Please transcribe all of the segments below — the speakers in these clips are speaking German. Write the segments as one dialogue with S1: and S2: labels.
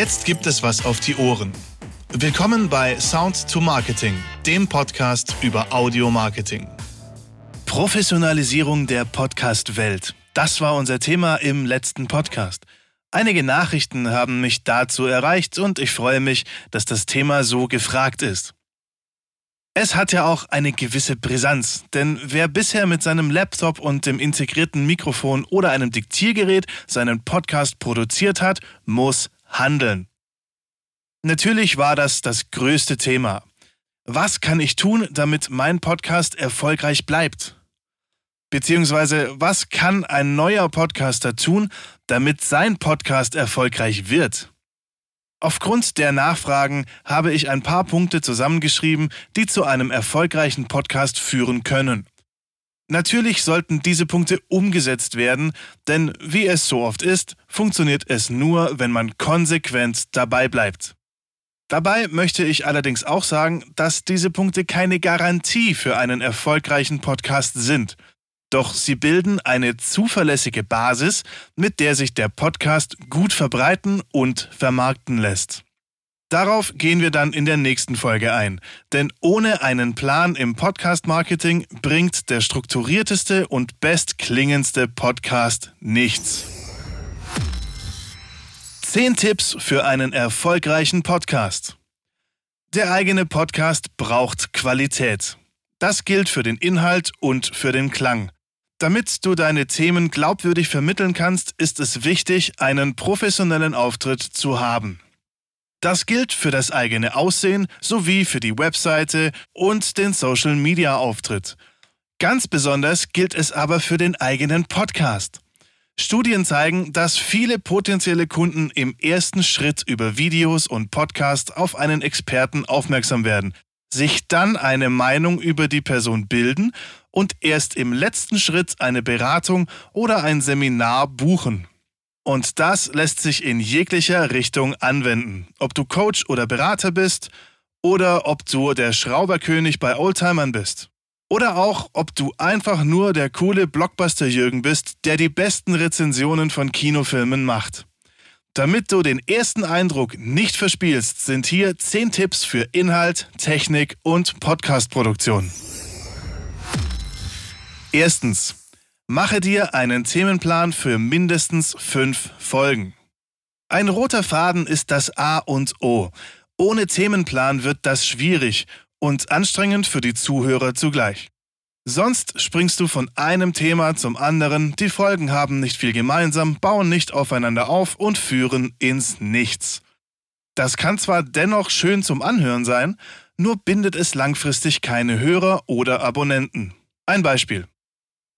S1: Jetzt gibt es was auf die Ohren. Willkommen bei Sound to Marketing, dem Podcast über Audio-Marketing. Professionalisierung der Podcast-Welt. Das war unser Thema im letzten Podcast. Einige Nachrichten haben mich dazu erreicht und ich freue mich, dass das Thema so gefragt ist. Es hat ja auch eine gewisse Brisanz, denn wer bisher mit seinem Laptop und dem integrierten Mikrofon oder einem Diktiergerät seinen Podcast produziert hat, muss handeln. Natürlich war das das größte Thema. Was kann ich tun, damit mein Podcast erfolgreich bleibt? Beziehungsweise, was kann ein neuer Podcaster tun, damit sein Podcast erfolgreich wird? Aufgrund der Nachfragen habe ich ein paar Punkte zusammengeschrieben, die zu einem erfolgreichen Podcast führen können. Natürlich sollten diese Punkte umgesetzt werden, denn wie es so oft ist, funktioniert es nur, wenn man konsequent dabei bleibt. Dabei möchte ich allerdings auch sagen, dass diese Punkte keine Garantie für einen erfolgreichen Podcast sind. Doch sie bilden eine zuverlässige Basis, mit der sich der Podcast gut verbreiten und vermarkten lässt. Darauf gehen wir dann in der nächsten Folge ein, denn ohne einen Plan im Podcast-Marketing bringt der strukturierteste und bestklingendste Podcast nichts. 10 Tipps für einen erfolgreichen Podcast. Der eigene Podcast braucht Qualität. Das gilt für den Inhalt und für den Klang. Damit du deine Themen glaubwürdig vermitteln kannst, ist es wichtig, einen professionellen Auftritt zu haben. Das gilt für das eigene Aussehen sowie für die Webseite und den Social-Media-Auftritt. Ganz besonders gilt es aber für den eigenen Podcast. Studien zeigen, dass viele potenzielle Kunden im ersten Schritt über Videos und Podcasts auf einen Experten aufmerksam werden, sich dann eine Meinung über die Person bilden und erst im letzten Schritt eine Beratung oder ein Seminar buchen. Und das lässt sich in jeglicher Richtung anwenden. Ob du Coach oder Berater bist oder ob du der Schrauberkönig bei Oldtimern bist. Oder auch, ob du einfach nur der coole Blockbuster-Jürgen bist, der die besten Rezensionen von Kinofilmen macht. Damit du den ersten Eindruck nicht verspielst, sind hier 10 Tipps für Inhalt, Technik und Podcastproduktion. Erstens. Mache dir einen Themenplan für mindestens fünf Folgen. Ein roter Faden ist das A und O. Ohne Themenplan wird das schwierig und anstrengend für die Zuhörer zugleich. Sonst springst du von einem Thema zum anderen, die Folgen haben nicht viel gemeinsam, bauen nicht aufeinander auf und führen ins Nichts. Das kann zwar dennoch schön zum Anhören sein, nur bindet es langfristig keine Hörer oder Abonnenten. Ein Beispiel.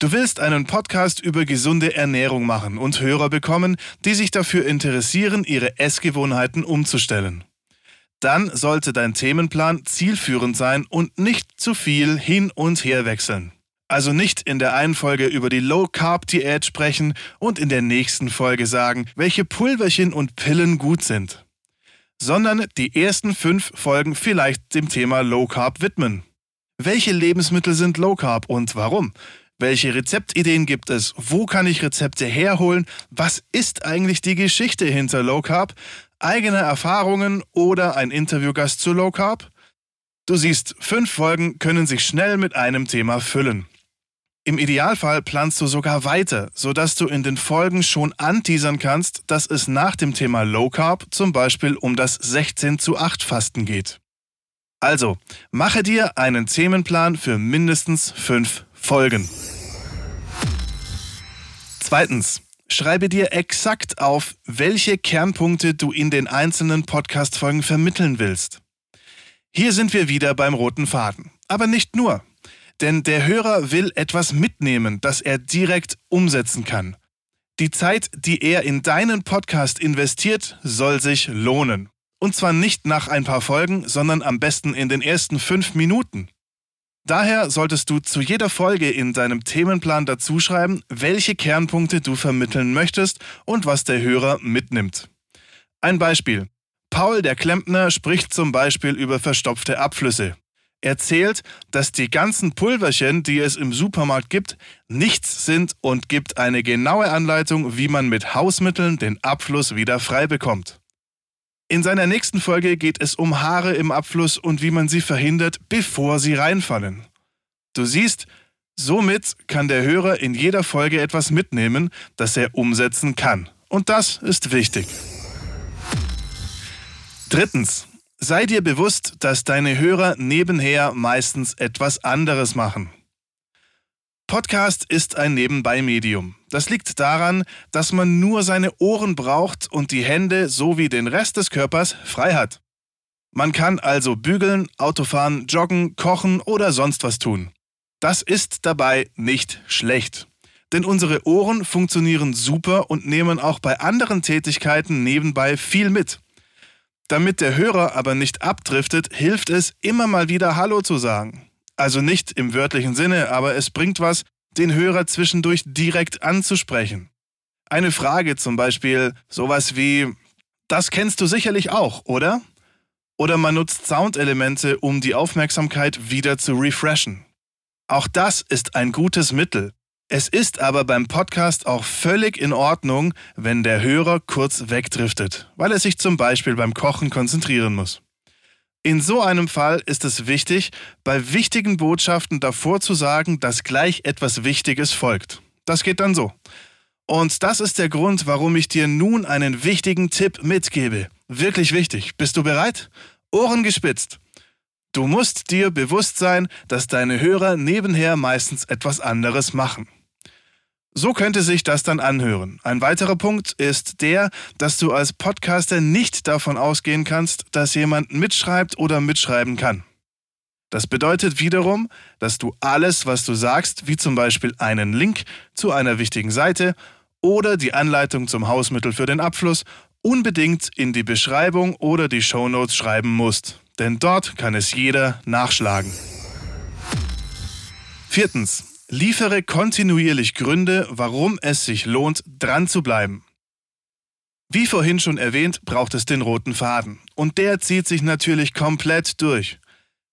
S1: Du willst einen Podcast über gesunde Ernährung machen und Hörer bekommen, die sich dafür interessieren, ihre Essgewohnheiten umzustellen. Dann sollte dein Themenplan zielführend sein und nicht zu viel hin und her wechseln. Also nicht in der einen Folge über die Low Carb Diät sprechen und in der nächsten Folge sagen, welche Pulverchen und Pillen gut sind, sondern die ersten fünf Folgen vielleicht dem Thema Low Carb widmen. Welche Lebensmittel sind Low Carb und warum? Welche Rezeptideen gibt es? Wo kann ich Rezepte herholen? Was ist eigentlich die Geschichte hinter Low Carb? Eigene Erfahrungen oder ein Interviewgast zu Low Carb? Du siehst, fünf Folgen können sich schnell mit einem Thema füllen. Im Idealfall planst du sogar weiter, sodass du in den Folgen schon anteasern kannst, dass es nach dem Thema Low Carb zum Beispiel um das 16 zu 8 Fasten geht. Also, mache dir einen Themenplan für mindestens fünf Folgen. Zweitens, schreibe dir exakt auf, welche Kernpunkte du in den einzelnen Podcast-Folgen vermitteln willst. Hier sind wir wieder beim roten Faden. Aber nicht nur. Denn der Hörer will etwas mitnehmen, das er direkt umsetzen kann. Die Zeit, die er in deinen Podcast investiert, soll sich lohnen. Und zwar nicht nach ein paar Folgen, sondern am besten in den ersten fünf Minuten. Daher solltest du zu jeder Folge in deinem Themenplan dazuschreiben, welche Kernpunkte du vermitteln möchtest und was der Hörer mitnimmt. Ein Beispiel. Paul der Klempner spricht zum Beispiel über verstopfte Abflüsse. Er zählt, dass die ganzen Pulverchen, die es im Supermarkt gibt, nichts sind und gibt eine genaue Anleitung, wie man mit Hausmitteln den Abfluss wieder frei bekommt. In seiner nächsten Folge geht es um Haare im Abfluss und wie man sie verhindert, bevor sie reinfallen. Du siehst, somit kann der Hörer in jeder Folge etwas mitnehmen, das er umsetzen kann. Und das ist wichtig. Drittens. Sei dir bewusst, dass deine Hörer nebenher meistens etwas anderes machen. Podcast ist ein Nebenbei-Medium. Das liegt daran, dass man nur seine Ohren braucht und die Hände sowie den Rest des Körpers frei hat. Man kann also bügeln, Autofahren, joggen, kochen oder sonst was tun. Das ist dabei nicht schlecht. Denn unsere Ohren funktionieren super und nehmen auch bei anderen Tätigkeiten nebenbei viel mit. Damit der Hörer aber nicht abdriftet, hilft es, immer mal wieder Hallo zu sagen. Also nicht im wörtlichen Sinne, aber es bringt was, den Hörer zwischendurch direkt anzusprechen. Eine Frage zum Beispiel, sowas wie, das kennst du sicherlich auch, oder? Oder man nutzt Soundelemente, um die Aufmerksamkeit wieder zu refreshen. Auch das ist ein gutes Mittel. Es ist aber beim Podcast auch völlig in Ordnung, wenn der Hörer kurz wegdriftet, weil er sich zum Beispiel beim Kochen konzentrieren muss. In so einem Fall ist es wichtig, bei wichtigen Botschaften davor zu sagen, dass gleich etwas Wichtiges folgt. Das geht dann so. Und das ist der Grund, warum ich dir nun einen wichtigen Tipp mitgebe. Wirklich wichtig. Bist du bereit? Ohren gespitzt. Du musst dir bewusst sein, dass deine Hörer nebenher meistens etwas anderes machen. So könnte sich das dann anhören. Ein weiterer Punkt ist der, dass du als Podcaster nicht davon ausgehen kannst, dass jemand mitschreibt oder mitschreiben kann. Das bedeutet wiederum, dass du alles, was du sagst, wie zum Beispiel einen Link zu einer wichtigen Seite oder die Anleitung zum Hausmittel für den Abfluss, unbedingt in die Beschreibung oder die Shownotes schreiben musst. Denn dort kann es jeder nachschlagen. Viertens. Liefere kontinuierlich Gründe, warum es sich lohnt, dran zu bleiben. Wie vorhin schon erwähnt, braucht es den roten Faden. Und der zieht sich natürlich komplett durch.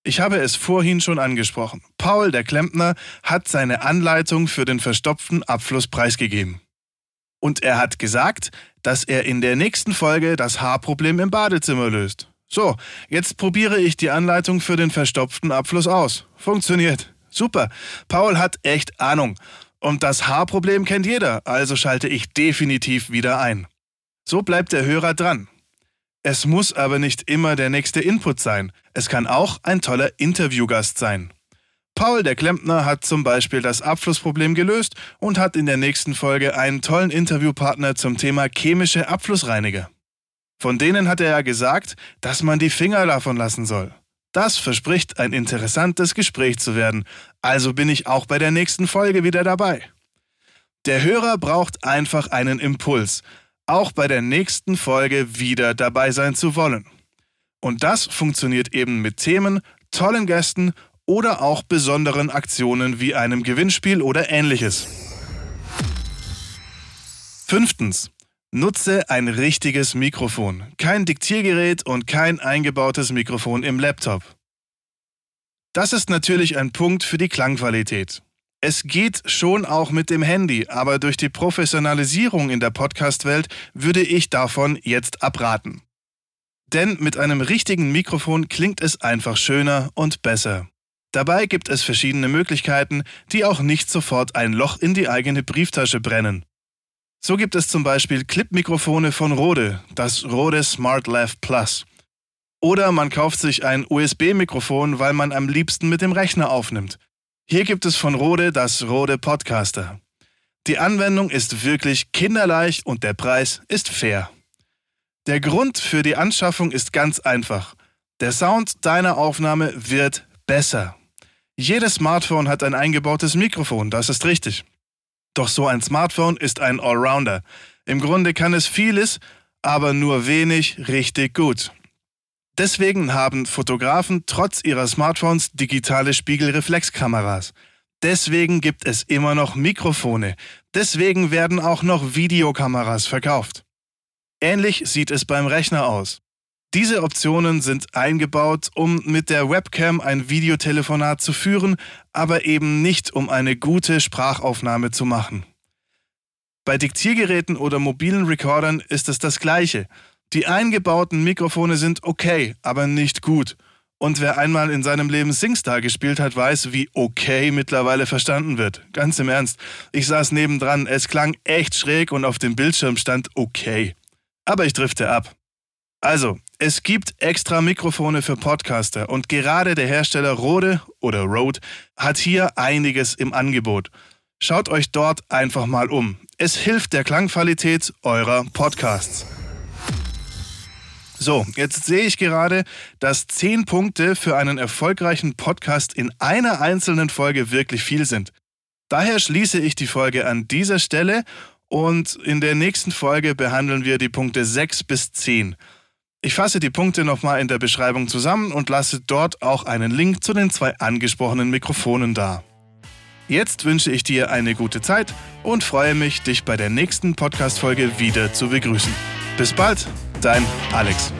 S1: Ich habe es vorhin schon angesprochen. Paul, der Klempner, hat seine Anleitung für den verstopften Abfluss preisgegeben. Und er hat gesagt, dass er in der nächsten Folge das Haarproblem im Badezimmer löst. So, jetzt probiere ich die Anleitung für den verstopften Abfluss aus. Funktioniert. Super. Paul hat echt Ahnung. Und das Haarproblem kennt jeder, also schalte ich definitiv wieder ein. So bleibt der Hörer dran. Es muss aber nicht immer der nächste Input sein. Es kann auch ein toller Interviewgast sein. Paul, der Klempner, hat zum Beispiel das Abflussproblem gelöst und hat in der nächsten Folge einen tollen Interviewpartner zum Thema chemische Abflussreiniger. Von denen hat er ja gesagt, dass man die Finger davon lassen soll. Das verspricht ein interessantes Gespräch zu werden, also bin ich auch bei der nächsten Folge wieder dabei. Der Hörer braucht einfach einen Impuls, auch bei der nächsten Folge wieder dabei sein zu wollen. Und das funktioniert eben mit Themen, tollen Gästen oder auch besonderen Aktionen wie einem Gewinnspiel oder ähnliches. Fünftens. Nutze ein richtiges Mikrofon, kein Diktiergerät und kein eingebautes Mikrofon im Laptop. Das ist natürlich ein Punkt für die Klangqualität. Es geht schon auch mit dem Handy, aber durch die Professionalisierung in der Podcast-Welt würde ich davon jetzt abraten. Denn mit einem richtigen Mikrofon klingt es einfach schöner und besser. Dabei gibt es verschiedene Möglichkeiten, die auch nicht sofort ein Loch in die eigene Brieftasche brennen. So gibt es zum Beispiel Clip-Mikrofone von Rode, das Rode Smart Lav Plus. Oder man kauft sich ein USB-Mikrofon, weil man am liebsten mit dem Rechner aufnimmt. Hier gibt es von Rode das Rode Podcaster. Die Anwendung ist wirklich kinderleicht und der Preis ist fair. Der Grund für die Anschaffung ist ganz einfach. Der Sound deiner Aufnahme wird besser. Jedes Smartphone hat ein eingebautes Mikrofon, das ist richtig. Doch so ein Smartphone ist ein Allrounder. Im Grunde kann es vieles, aber nur wenig richtig gut. Deswegen haben Fotografen trotz ihrer Smartphones digitale Spiegelreflexkameras. Deswegen gibt es immer noch Mikrofone. Deswegen werden auch noch Videokameras verkauft. Ähnlich sieht es beim Rechner aus. Diese Optionen sind eingebaut, um mit der Webcam ein Videotelefonat zu führen, aber eben nicht um eine gute Sprachaufnahme zu machen. Bei Diktiergeräten oder mobilen Recordern ist es das gleiche. Die eingebauten Mikrofone sind okay, aber nicht gut. Und wer einmal in seinem Leben Singstar gespielt hat, weiß, wie okay mittlerweile verstanden wird. Ganz im Ernst. Ich saß nebendran, es klang echt schräg und auf dem Bildschirm stand okay. Aber ich drifte ab. Also, es gibt extra Mikrofone für Podcaster und gerade der Hersteller Rode oder Rode hat hier einiges im Angebot. Schaut euch dort einfach mal um. Es hilft der Klangqualität eurer Podcasts. So, jetzt sehe ich gerade, dass 10 Punkte für einen erfolgreichen Podcast in einer einzelnen Folge wirklich viel sind. Daher schließe ich die Folge an dieser Stelle und in der nächsten Folge behandeln wir die Punkte 6 bis 10. Ich fasse die Punkte nochmal in der Beschreibung zusammen und lasse dort auch einen Link zu den zwei angesprochenen Mikrofonen da. Jetzt wünsche ich dir eine gute Zeit und freue mich, dich bei der nächsten Podcast-Folge wieder zu begrüßen. Bis bald! Dein Alex.